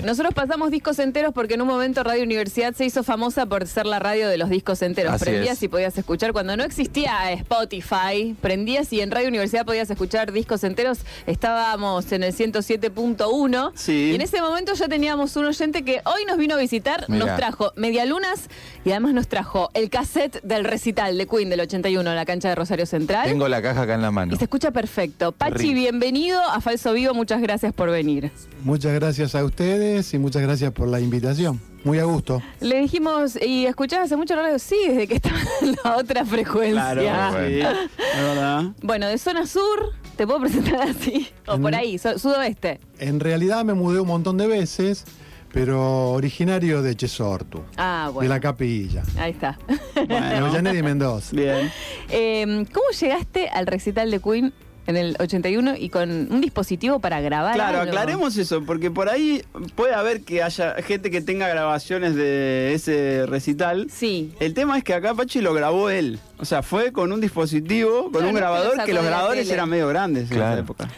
Nosotros pasamos discos enteros porque en un momento Radio Universidad se hizo famosa por ser la radio de los discos enteros. Así prendías es. y podías escuchar. Cuando no existía Spotify, prendías y en Radio Universidad podías escuchar discos enteros. Estábamos en el 107.1. Sí. Y en ese momento ya teníamos un oyente que hoy nos vino a visitar, Mirá. nos trajo Medialunas y además nos trajo el cassette del recital de Queen del 81 en la cancha de Rosario Central. Tengo la caja acá en la mano. Y se escucha perfecto. Pachi, bienvenido a Falso Vivo. Muchas gracias por venir. Muchas gracias a ustedes y muchas gracias por la invitación. Muy a gusto. Le dijimos, ¿y escuchás hace mucho radio? Sí, desde que estaba en la otra frecuencia. Claro, Bueno. verdad. Bueno, de zona sur, te puedo presentar así. O por ahí, so- sudoeste. En realidad me mudé un montón de veces, pero originario de Chesortu, Ah, de bueno. la capilla, Ahí está. de Bueno, Avellaneda y Mendoza. bien. Eh, ¿Cómo llegaste al recital de Queen en el 81 y con un dispositivo para grabar? Claro, algo? aclaremos eso, porque por ahí puede haber que haya gente que tenga grabaciones de ese recital. Sí. El tema es que acá Pachi lo grabó él. O sea, fue con un dispositivo, con Claro, un lo grabador, que los grabadores eran medio grandes en esa época.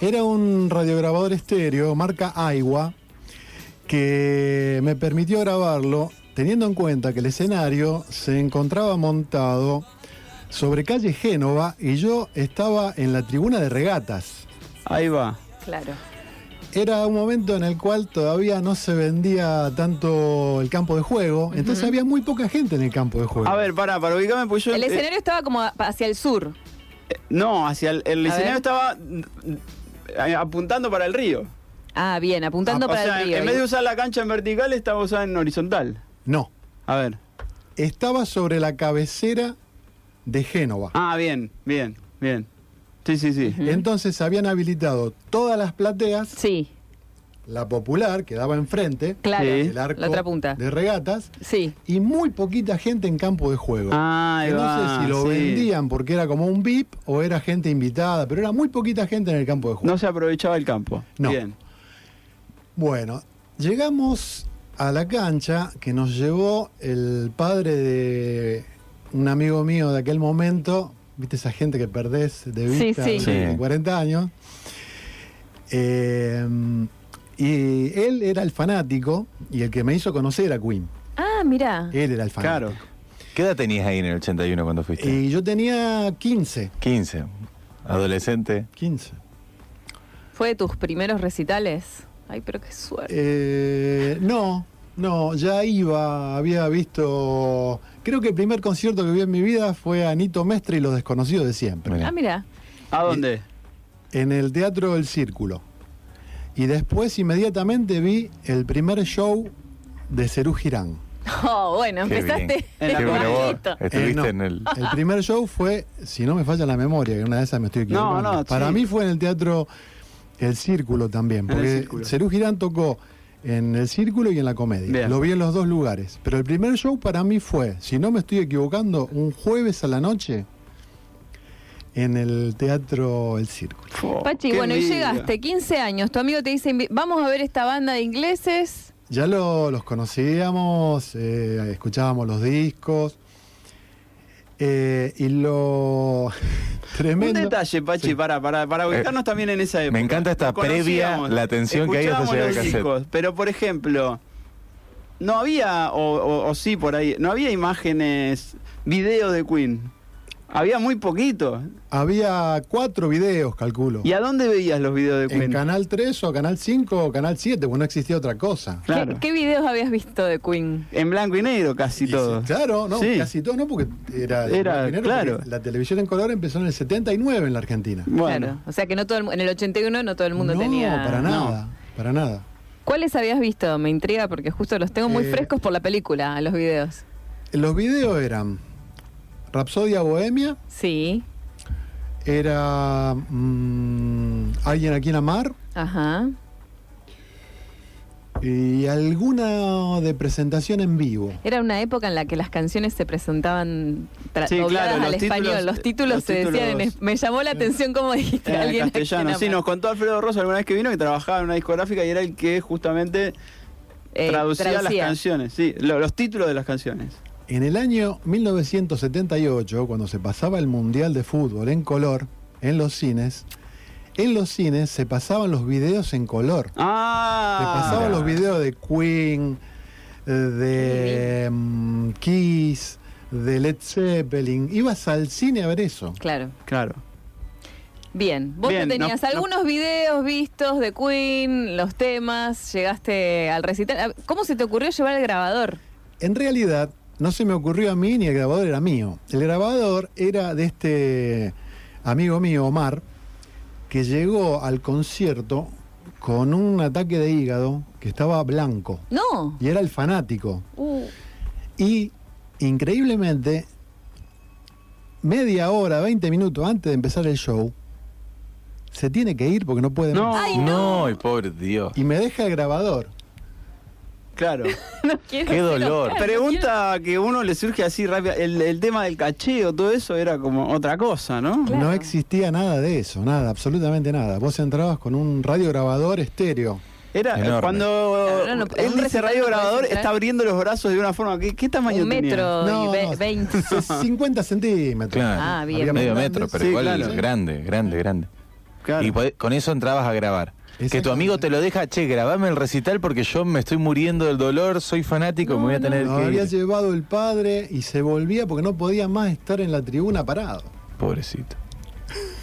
Era un radiograbador estéreo, marca Aiwa, que me permitió grabarlo teniendo en cuenta que el escenario se encontraba montado sobre calle Génova y yo estaba en la tribuna de regatas. Ahí va. Claro. Era un momento en el cual todavía no se vendía tanto el campo de juego, entonces había muy poca gente en el campo de juego. A ver, para, para ubicarme, pues yo. El eh, escenario estaba como hacia el sur. no, hacia el, el A escenario ver. estaba mm, eh, apuntando para el río. Ah, bien, apuntando Ah, o para sea, el río. en vez de usar la cancha en vertical, estaba usada en horizontal. No, A ver. estaba sobre la cabecera de Génova. Ah, bien, bien, bien. Sí, sí, sí. Entonces habían habilitado todas las plateas, Sí, la popular que daba enfrente, claro. Sí. el arco La otra punta. de regatas, Sí. y muy poquita gente en campo de juego. Ah, no va, sé si lo sí. vendían porque era como un VIP o era gente invitada, pero era muy poquita gente en el campo de juego. No se aprovechaba el campo. No. Bien. Bueno, llegamos a la cancha que nos llevó el padre de un amigo mío de aquel momento, viste esa gente que perdés de vista sí. de Sí. 40 años. Eh, y él era el fanático y el que me hizo conocer a Queen. Ah, mirá. Él era el fanático. Claro. ¿Qué edad tenías ahí en el 81 cuando fuiste? Y yo tenía 15, 15. Adolescente. 15. ¿Fue de tus primeros recitales? Ay, pero qué suerte. Eh, no, no, ya iba, había visto. Creo que el primer concierto que vi en mi vida fue Anito Mestre y los desconocidos de siempre. Ah, mira. ¿A dónde? En el Teatro El Círculo. Y después inmediatamente vi el primer show de Cerú Girán. Oh, bueno, Qué empezaste. bien. En la bueno, Bonito. estuviste Eh, no. en el... El primer show fue, si no me falla la memoria, que una de esas me estoy equivocando. No, no, Para sí. mí fue en el Teatro El Círculo también, porque. Cerú Girán tocó en el Círculo y en la Comedia. Bien. Lo vi en los dos lugares. Pero el primer show para mí fue, si no me estoy equivocando, un jueves a la noche en el Teatro El Círculo. Oh, Pachi, bueno, y llegaste, 15 años, tu amigo te dice, "Invi- vamos a ver esta banda de ingleses. Ya lo- los conocíamos, eh, escuchábamos los discos. Eh, y lo Un tremendo. detalle, Pachi, Sí. para, para, para ubicarnos también en esa época. me encanta esta previa, la tensión que hay hasta llegar al los discos, Pero, por ejemplo, no había, o, o- o sí, por ahí, no había imágenes, videos de Queen. Había muy poquito. Había cuatro videos, calculo. ¿Y a dónde veías los videos de En Queen? Canal 3 o Canal 5 o Canal 7, porque no existía otra cosa. Claro. ¿Qué, qué videos habías visto de Queen? En blanco y negro casi Y todo. sí, claro, no, Sí. casi todo no, porque era, Era, dinero, claro. porque La televisión en color empezó en el 79 en la Argentina. Bueno, Claro. O sea que no todo el en el 81 no todo el mundo no, tenía. para nada, para nada. ¿Cuáles habías visto? Me intriga porque justo los tengo muy Eh, frescos por la película, los videos. Los videos eran Rapsodia Bohemia, Sí. era mm, Alguien a quien amar Ajá. y alguna de presentación en vivo. Era una época en la que las canciones se presentaban tra- Sí, claro, al los español. títulos- los títulos los se decían en Me llamó la atención cómo dijiste en alguien castellano. Sí, nos contó Alfredo Rosa alguna vez que vino que trabajaba en una discográfica y era el que justamente Eh, traducía, las canciones, sí, lo- los títulos de las canciones. En el año 1978, cuando se pasaba el Mundial de Fútbol en color en los cines, en los cines se pasaban los videos en color. Ah. Te pasaban los videos de Queen, eh, de mm, Kiss, de Led Zeppelin. Ibas al cine a ver eso. Claro. Claro. Bien, vos Bien, tenías no- no- algunos videos vistos de Queen, los temas, llegaste al recital. ¿Cómo se te ocurrió llevar el grabador? En realidad, no se me ocurrió a mí ni el grabador era mío. El grabador era de este amigo mío, Omar, que llegó al concierto con un ataque de hígado que estaba blanco. No. Y era el fanático. Uh, Y increíblemente, media hora, 20 minutos antes de empezar el show, se tiene que ir porque no puede No. más. Ay, no. No, y pobre Dios. Y me deja el grabador. Claro. no quiero Qué dolor. Oscar, no Pregunta que uno le surge así rápido. El, el tema del cacheo, todo eso era como otra cosa, ¿no? Claro. No existía nada de eso, nada, absolutamente nada. Vos entrabas con un radiograbador estéreo. Era Enorme. cuando no, no, él dice radio grabador, está abriendo los brazos de una forma. ¿Qué, qué tamaño Un metro y ve- no. 20. 50 centímetros. Claro. Ah, bien. Medio grandes. metro, pero Sí, igual claro. grande, grande, grande. Claro. Y con eso entrabas a grabar. Que tu amigo te lo deja, che, grabame el recital porque yo me estoy muriendo del dolor, soy fanático, No, me voy a no. tener Lo que había ir. llevado el padre y se volvía porque no podía más estar en la tribuna parado. Pobrecito.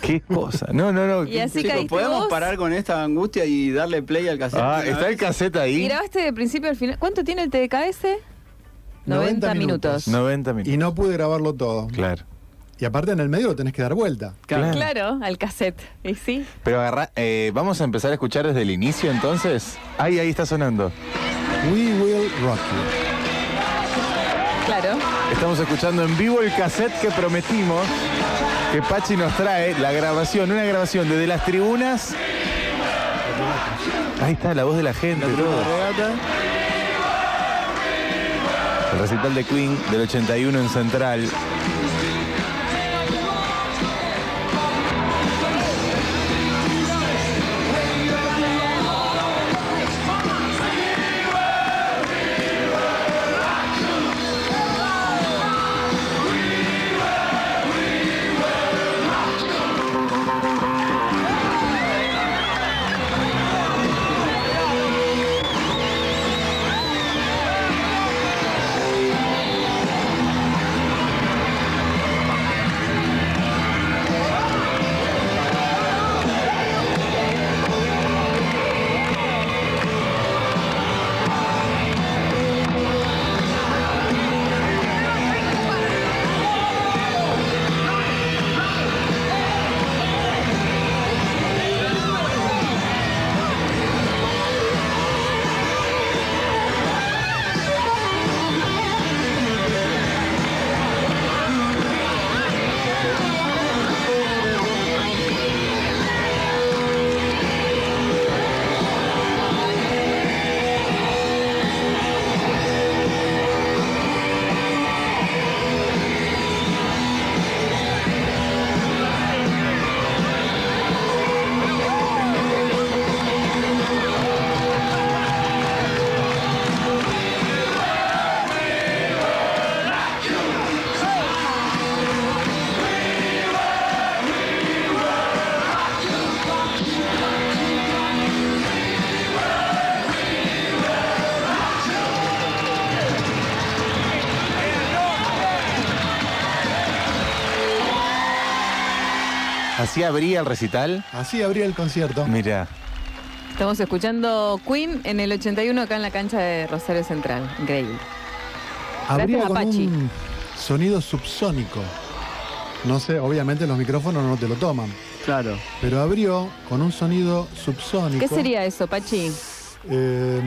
Qué cosa. No, no, no. Y así Chicos, ¿podemos vos? parar con esta angustia y darle play al cassette? Ah, está el cassette ¿Y ahí. grabaste de principio al final? ¿Cuánto tiene el TDKS? 90, 90 minutos. minutos. 90 minutos. Y no pude grabarlo todo. Claro. Y aparte en el medio lo tenés que dar vuelta. Claro. Claro, al cassette. ¿Y sí? Pero agarra, eh, vamos a empezar a escuchar desde el inicio entonces. Ahí, ahí está sonando. We will rock you. Claro. Estamos escuchando en vivo el cassette que prometimos que Pachi nos trae, la grabación, una grabación desde las tribunas. Ahí está la voz de la gente, La todo. El recital de Queen del 81 en Central. Así abría el recital. Así abría el concierto. Mira, Estamos escuchando Queen en el 81 acá en la cancha de Rosario Central. Increíble. Abría Gracias, con Apache. un sonido subsónico. No sé, obviamente los micrófonos no te lo toman. Claro. Pero abrió con un sonido subsónico. ¿Qué sería eso, Pachi? Eh,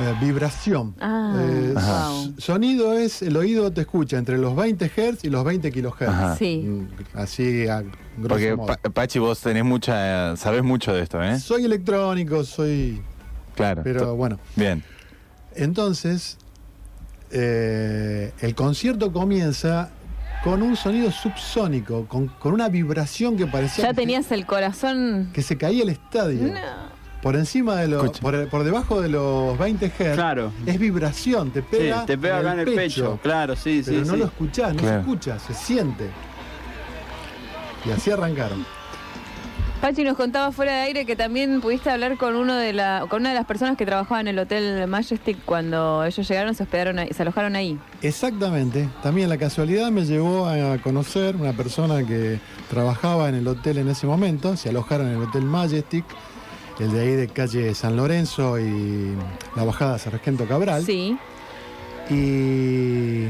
eh, vibración. Ah, Eh, wow. Sonido es, el oído te escucha entre los 20 Hz y los 20 kHz. Ajá. Sí. Mm, Así a grosso porque modo. Pa- Pachi, vos tenés mucha, sabés mucho de esto, ¿eh? Soy electrónico, soy... Claro. Pero bueno. Bien. Entonces, eh, el concierto comienza con un sonido subsónico, con, con una vibración que parecía Ya que, tenías el corazón. que se caía el estadio. No. Por encima de los, por, por debajo de los 20 Hz. Claro. Es vibración, te Sí, pega, te pega acá en el pecho. Claro, sí, Pero sí. no sí. lo escuchás, no Claro. se escucha, se siente. Y así arrancaron. Pachi nos contaba fuera de aire que también pudiste hablar con uno de la, con una de las personas que trabajaba en el hotel Majestic cuando ellos llegaron, se hospedaron ahí, se alojaron ahí. Exactamente. También la casualidad me llevó a conocer una persona que trabajaba en el hotel en ese momento. Se alojaron en el Hotel Majestic, el de ahí de calle San Lorenzo y la bajada Sargento Cabral. Sí. Y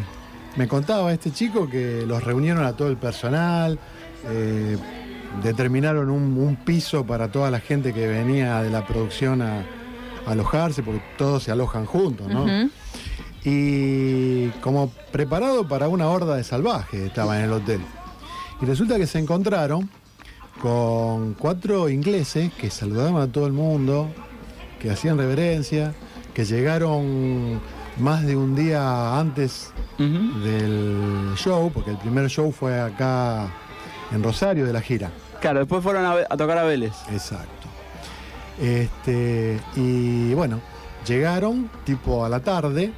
me contaba este chico que los reunieron a todo el personal, eh, determinaron un, un piso para toda la gente que venía de la producción a, a alojarse, porque todos se alojan juntos, ¿no? Y como preparado para una horda de salvajes estaba en el hotel. Y resulta que se encontraron con cuatro ingleses que saludaban a todo el mundo, que hacían reverencia, que llegaron más de un día antes del show, porque el primer show fue acá en Rosario de la gira. Claro, después fueron a, a tocar a Vélez. Exacto. Este, y bueno, llegaron tipo a la tarde,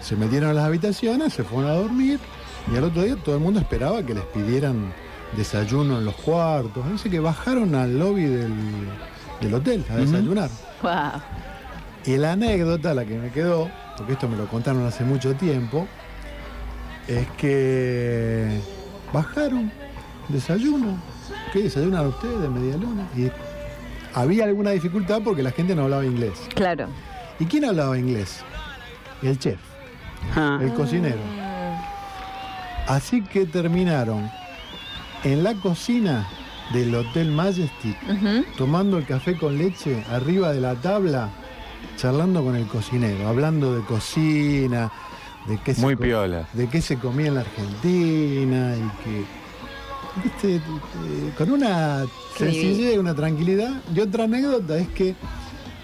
se metieron a las habitaciones, se fueron a dormir y al otro día todo el mundo esperaba que les pidieran desayuno en los cuartos. Dice que bajaron al lobby del, del hotel a desayunar. Wow. Y la anécdota, la que me quedó, porque esto me lo contaron hace mucho tiempo, es que bajaron, desayuno. ¿Qué desayunan ustedes, media luna? Y había alguna dificultad porque la gente no hablaba inglés. Claro. ¿Y quién hablaba inglés? El chef, Ah. el cocinero. Así que terminaron en la cocina del Hotel Majestic, tomando el café con leche arriba de la tabla, charlando con el cocinero, hablando de cocina, de qué, Muy se, piola. de qué se comía en la Argentina y que, eh, con una sencillez y una tranquilidad. Y otra anécdota es que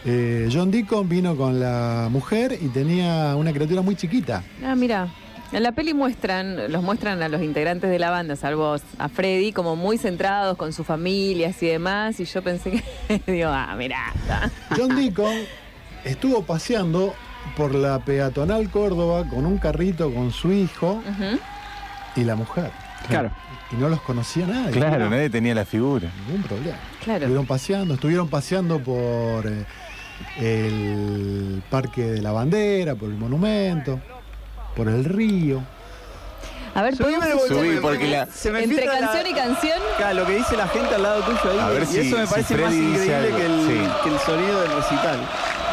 eh, John Deacon vino con la mujer y tenía una criatura muy chiquita. Ah, mira. En la peli muestran, los muestran a los integrantes de la banda, salvo a Freddy, como muy centrados con sus familias y demás. Y yo pensé que, digo, ah, mira. John Deacon estuvo paseando por la peatonal Córdoba con un carrito con su hijo y la mujer. Claro. Y no los conocía nadie. Claro, nadie tenía la figura. Ningún problema. Claro. Estuvieron paseando, estuvieron paseando por eh, el Parque de la Bandera, por el monumento, por el río. A ver, Subime ¿podemos Subí, porque la- se me entre la- canción y canción. Claro, lo que dice la gente al lado tuyo ahí. A ver y si- eso me si parece más increíble que el, Sí. que el sonido del recital.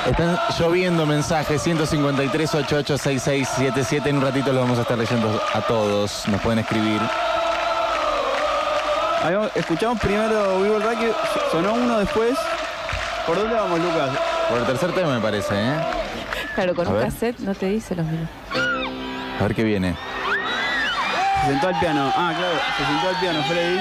Están lloviendo mensajes 153 88 6677 En un ratito los vamos a estar leyendo a todos. Nos pueden escribir. Ahí vamos- escuchamos primero Vivo el Rugby, sonó uno después. ¿Por dónde vamos, Lucas? Por el tercer tema, me parece, ¿eh? Claro, con A un ver. cassette no te dice los minutos. A ver qué viene. Se sentó al piano. Ah, claro, se sentó al piano, Freddy.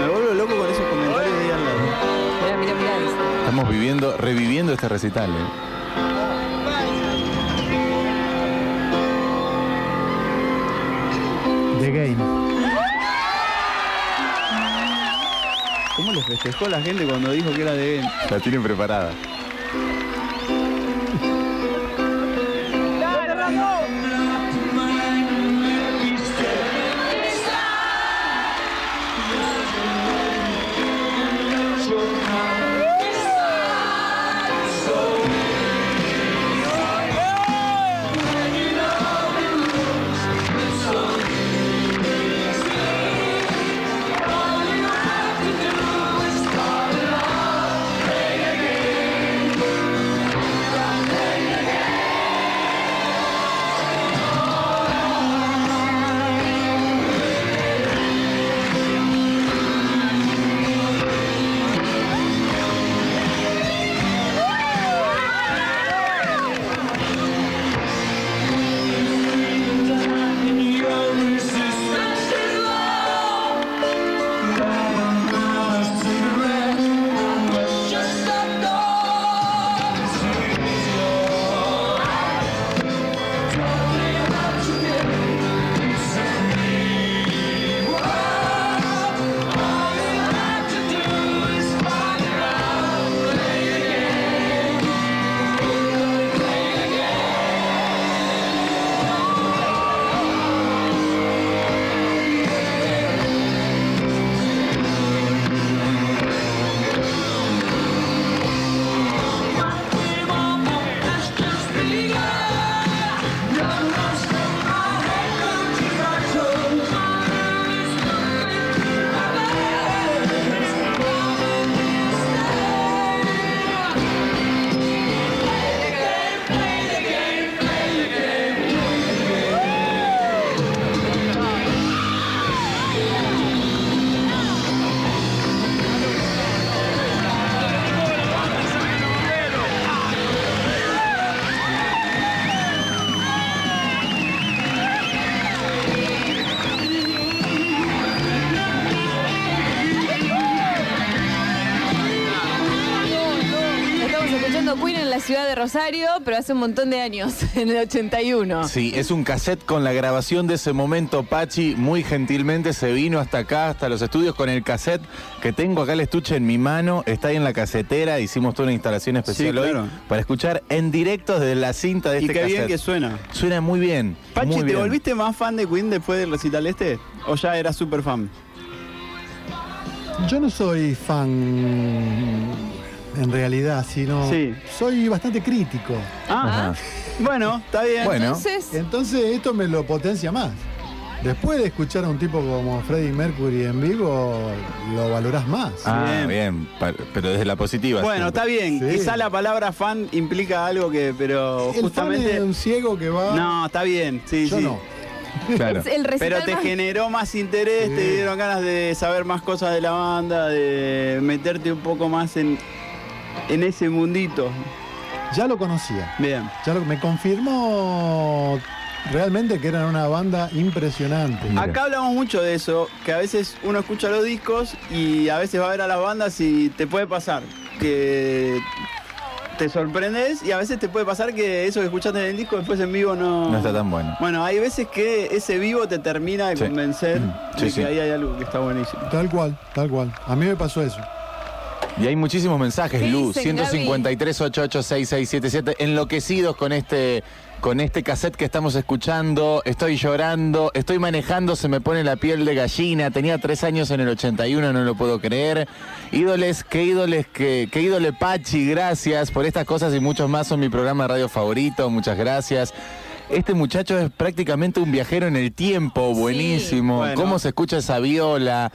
Me vuelvo loco con esos comentarios de ahí al lado. Mira, mira, mira. dice. Estamos viviendo, reviviendo este recital, ¿eh? Festejó la gente cuando dijo que era de Game? La tienen preparada. Rosario, pero hace un montón de años, en el 81. Sí, es un cassette con la grabación de ese momento. Pachi muy gentilmente se vino hasta acá, hasta los estudios con el cassette que tengo acá el estuche en mi mano. Está ahí en la casetera. Hicimos toda una instalación especial Sí, hoy claro. para escuchar en directo desde la cinta de Y este qué bien cassette. que suena. Suena muy bien. Pachi, muy ¿te bien. volviste más fan de Queen después del recital este? ¿O ya eras súper fan? Yo no soy fan en realidad, sino Sí. soy bastante crítico. Ah, bueno, está bien. Bueno. Entonces, Entonces esto me lo potencia más. Después de escuchar a un tipo como Freddie Mercury en vivo, lo valorás más. Ah, Bien. bien. Pero desde la positiva. Bueno, siempre. está bien. Sí. Quizá la palabra fan implica algo que, pero El fan justamente. es un ciego que va. No, está bien. Sí, yo sí. no. Claro. el Pero te más- generó más interés, Sí. te dieron ganas de saber más cosas de la banda, de meterte un poco más en, en ese mundito. Ya lo conocía. Bien. Ya lo- me confirmó realmente que eran una banda impresionante. Mira. Acá hablamos mucho de eso, que a veces uno escucha los discos y a veces va a ver a las bandas y te puede pasar que te sorprendes y a veces te puede pasar que eso que escuchaste en el disco después en vivo no... No está tan bueno. Bueno, hay veces que ese vivo te termina de Sí. convencer Mm. de Sí, que sí. ahí hay algo que está buenísimo. Tal cual, tal cual. A mí me pasó eso. Y hay muchísimos mensajes, ¿Qué Lu. dicen, 153 886677 enloquecidos con este con este cassette que estamos escuchando. Estoy llorando, estoy manejando, se me pone la piel de gallina. Tenía tres años en el 81, no lo puedo creer. Ídoles, qué ídoles, qué, qué ídole Pachi, gracias por estas cosas y muchos más. Son mi programa de radio favorito, muchas gracias. Este muchacho es prácticamente un viajero en el tiempo, buenísimo. Bueno. ¿Cómo se escucha esa viola?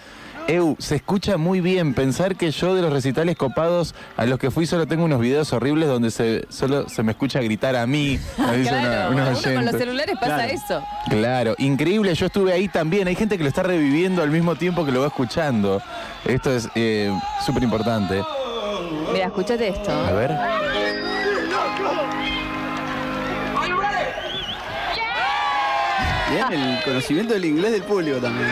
Eu, se escucha muy bien. Pensar que yo de los recitales copados a los que fui solo tengo unos videos horribles donde se, solo se me escucha gritar a mí. me dice Claro, una uno con los celulares pasa Claro. eso. Claro, increíble. Yo estuve ahí también. Hay gente que lo está reviviendo al mismo tiempo que lo va escuchando. Esto es eh, súper importante. Mira, escúchate esto. A ver. Bien, el conocimiento del inglés del público también.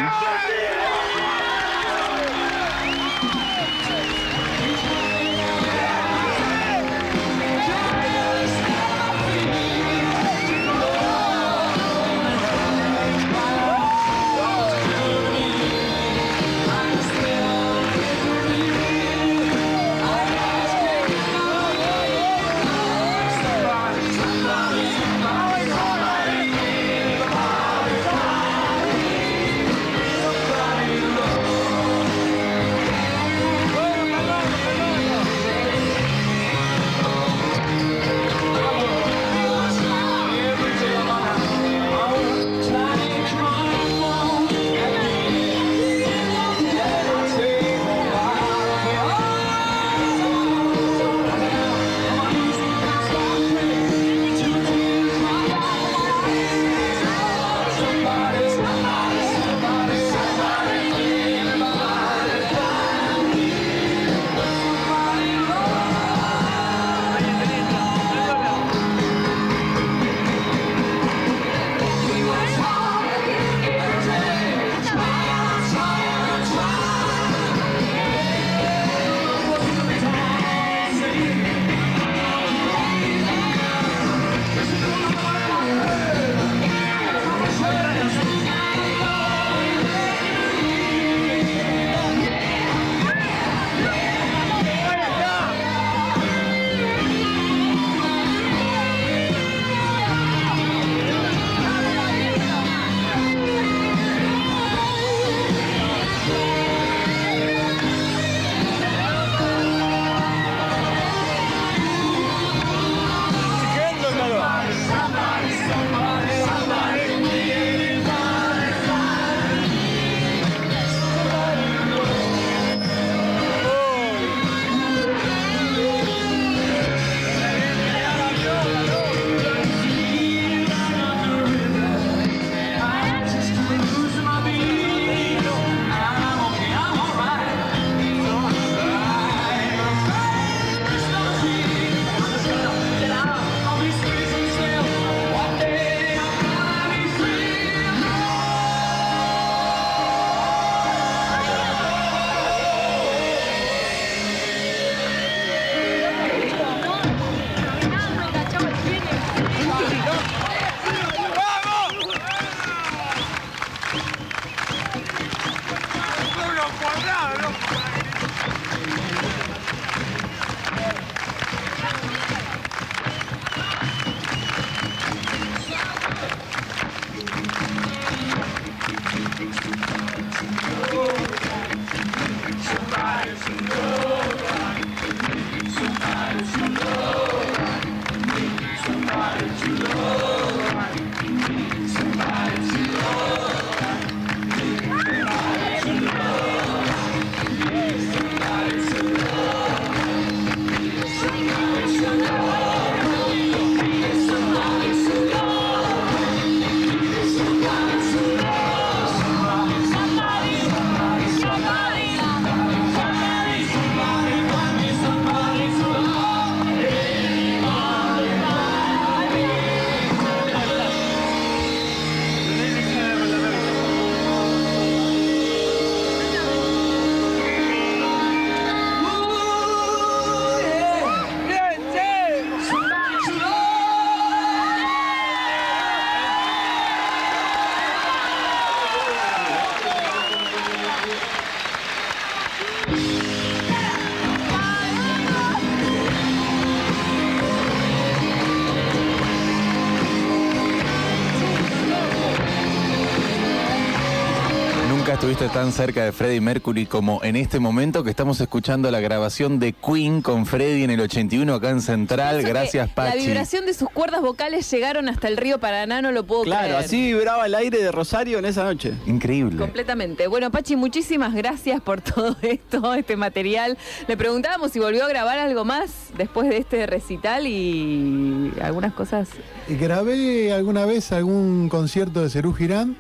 Tan cerca de Freddie Mercury como en este momento que estamos escuchando la grabación de Queen con Freddie en el 81 acá en Central. Gracias, La Pachi. vibración de sus cuerdas vocales llegaron hasta el río Paraná, no lo puedo Claro, creer. así vibraba el aire de Rosario en esa noche. Increíble. Completamente. Bueno, Pachi, muchísimas gracias por todo esto, este material. Le preguntábamos si volvió a grabar algo más después de este recital y algunas cosas. Grabé alguna vez algún concierto de Cerú Girán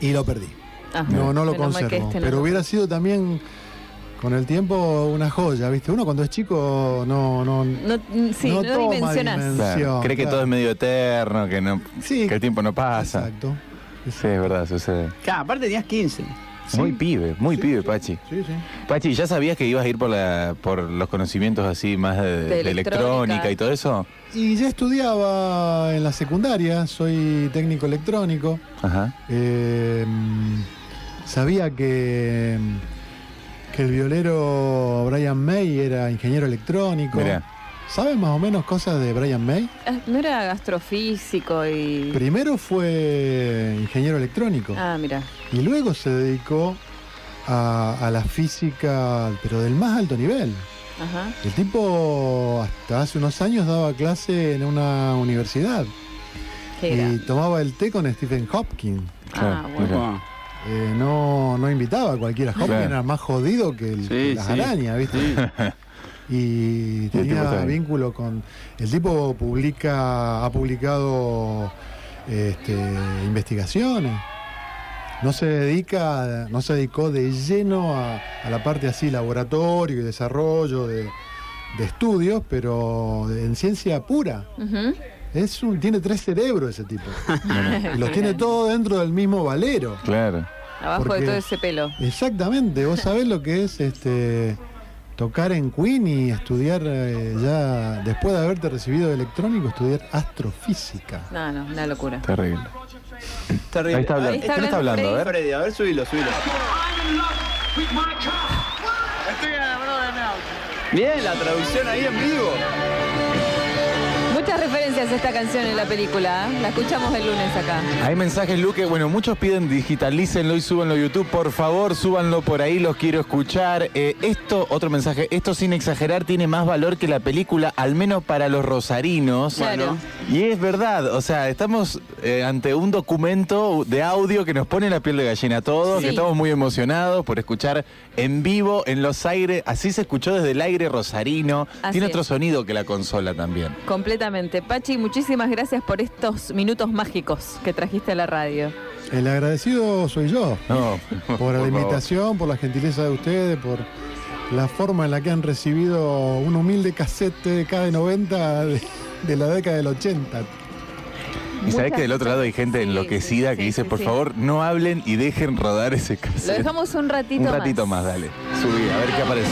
y lo perdí. Ah, No, no lo conservo. este no pero lo- hubiera sido también con el tiempo una joya, ¿viste? Uno cuando es chico no. no, No, mm, sí, no, toma dimensión. Claro, Cree que claro. todo es medio eterno, que, no, Sí. que el tiempo no pasa. Exacto. Sí, es verdad, sucede. Claro, aparte tenías 15. Muy pibe, muy pibe, Pachi. Sí, sí. Pachi, ¿ya sabías que ibas a ir por, la, por los conocimientos así más de, De de electrónica. electrónica y todo eso? Y ya estudiaba en la secundaria, soy técnico electrónico. Ajá. Eh, sabía que, que el violero Brian May era ingeniero electrónico. Mirá. ¿Sabes más o menos cosas de Brian May? Ah, No era gastrofísico y. Primero fue ingeniero electrónico Ah, mira. y luego se dedicó a, a la física, pero del más alto nivel. Ajá. El tipo hasta hace unos años daba clase en una universidad Qué y grande. tomaba el té con Stephen Hopkins. Ah, Claro, bueno. Eh, no, no invitaba a cualquiera. Hopkins Claro. era más jodido que, el- Sí, las sí. arañas, ¿viste? sí. Y tenía vínculo con. El tipo publica, ha publicado este, investigaciones. No se dedica, no se dedicó de lleno a, a la parte así, laboratorio y desarrollo de, de estudios, pero en ciencia pura. Es un, tiene tres cerebros ese tipo. y los tiene todos dentro del mismo valero. Claro. Abajo Porque- de todo ese pelo. Exactamente, vos sabés lo que es este tocar en Queen y estudiar eh, ya, después de haberte recibido de electrónico, estudiar astrofísica. No, no, una locura. Terrible. Terrible. Ahí está hablando. Ahí está ¿Quién está hablando hablando? A ver. Freddy, a ver, subilo, subilo. Bien, la traducción ahí en vivo. Muchas referencias a esta canción en la película. ¿eh? La escuchamos el lunes acá. Hay mensajes, Luque. Bueno, muchos piden digitalícenlo y súbanlo a YouTube. Por favor, súbanlo por ahí, los quiero escuchar. Eh, esto, otro mensaje, esto sin exagerar tiene más valor que la película, al menos para los rosarinos. Claro. Y es verdad, o sea, estamos eh, ante un documento de audio que nos pone la piel de gallina a todos, Sí. que estamos muy emocionados por escuchar en vivo, en los aires. Así se escuchó desde el aire rosarino. Así Tiene es. otro sonido que la consola también. Completamente. Pachi, muchísimas gracias por estos minutos mágicos que trajiste a la radio. El agradecido soy yo, No, por la favor. invitación, por la gentileza de ustedes, por la forma en la que han recibido un humilde cassette de K90 de, de la década del 80. Y sabés que del otro lado hay gente Sí, enloquecida sí, que sí, dice, sí, por sí. favor, no hablen y dejen rodar ese Lo cassette. dejamos un ratito Un más. ratito más, dale. Subí, a ver qué aparece.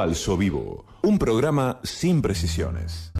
Falso Vivo, un programa sin precisiones.